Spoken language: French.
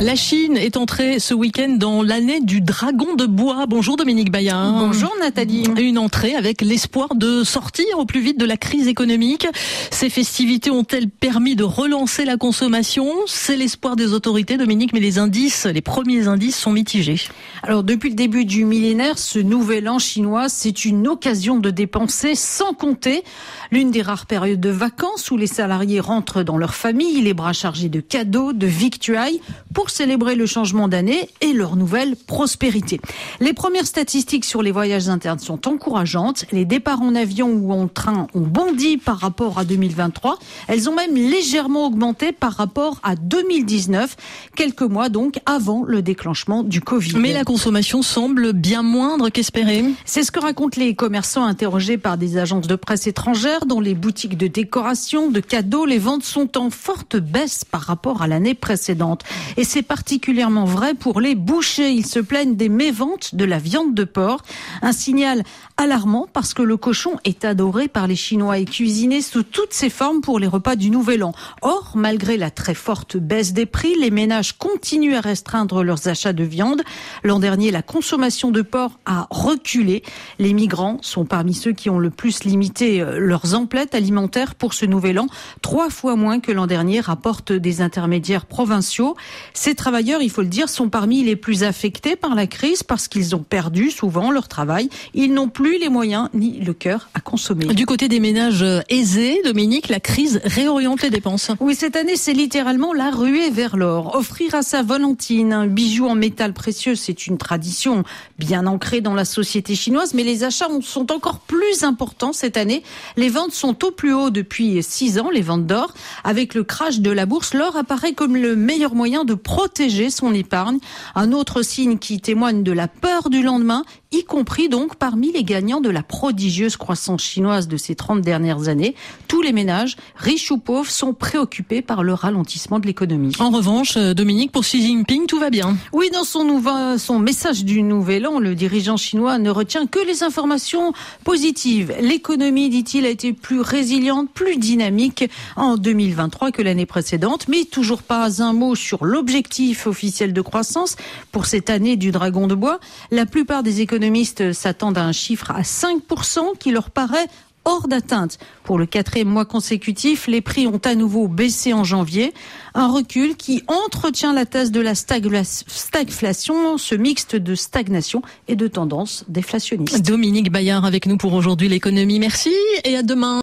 La Chine est entrée ce week-end dans l'année du dragon de bois. Bonjour Dominique Bayard. Bonjour Nathalie. Une entrée avec l'espoir de sortir au plus vite de la crise économique. Ces festivités ont-elles permis de relancer la consommation? C'est l'espoir des autorités Dominique, mais les indices, les premiers indices sont mitigés. Alors depuis le début du millénaire, ce nouvel an chinois, c'est une occasion de dépenser sans compter. L'une des rares périodes de vacances où les salariés rentrent dans leur famille, les bras chargés de cadeaux, de victuailles, pour célébrer le changement d'année et leur nouvelle prospérité. Les premières statistiques sur les voyages internes sont encourageantes. Les départs en avion ou en train ont bondi par rapport à 2023. Elles ont même légèrement augmenté par rapport à 2019, quelques mois donc avant le déclenchement du Covid. Mais la consommation semble bien moindre qu'espéré. C'est ce que racontent les commerçants interrogés par des agences de presse étrangères. Dans les boutiques de décoration, de cadeaux, les ventes sont en forte baisse par rapport à l'année précédente. Et c'est particulièrement vrai pour les bouchers. Ils se plaignent des méventes de la viande de porc. Un signal alarmant parce que le cochon est adoré par les Chinois et cuisiné sous toutes ses formes pour les repas du Nouvel An. Or, malgré la très forte baisse des prix, les ménages continuent à restreindre leurs achats de viande. L'an dernier, la consommation de porc a reculé. Les migrants sont parmi ceux qui ont le plus limité euh, leurs emplettes alimentaires pour ce Nouvel An, trois fois moins que l'an dernier, rapportent des intermédiaires provinciaux. Ces travailleurs, il faut le dire, sont parmi les plus affectés par la crise parce qu'ils ont perdu souvent leur travail. Ils n'ont plus les moyens ni le cœur à consommer. Du côté des ménages aisés, Dominique, la crise réoriente les dépenses. Oui, cette année, c'est littéralement la ruée vers l'or. Offrir à sa Valentine un bijou en métal précieux, c'est une tradition bien ancrée dans la société chinoise, mais les achats sont encore plus importants cette année. Les ventes sont au plus haut depuis six ans, les ventes d'or. Avec le crash de la bourse, l'or apparaît comme le meilleur moyen de protéger son épargne. Un autre signe qui témoigne de la peur du lendemain, y compris donc parmi les gagnants de la prodigieuse croissance chinoise de ces 30 dernières années. Tous les ménages, riches ou pauvres, sont préoccupés par le ralentissement de l'économie. En revanche, euh, Dominique, pour Xi Jinping, tout va bien. Oui, dans son, nouveau, son message du Nouvel An, le dirigeant chinois ne retient que les informations positives. L'économie, dit-il, a été plus résiliente, plus dynamique en 2023 que l'année précédente, mais toujours pas un mot sur l'objectif officiel de croissance pour cette année du dragon de bois. La plupart des économistes s'attendent à un chiffre à 5% qui leur paraît hors d'atteinte. Pour le quatrième mois consécutif, les prix ont à nouveau baissé en janvier. Un recul qui entretient la thèse de la stagflation, ce mixte de stagnation et de tendance déflationniste. Dominique Bayard avec nous pour aujourd'hui l'économie. Merci et à demain.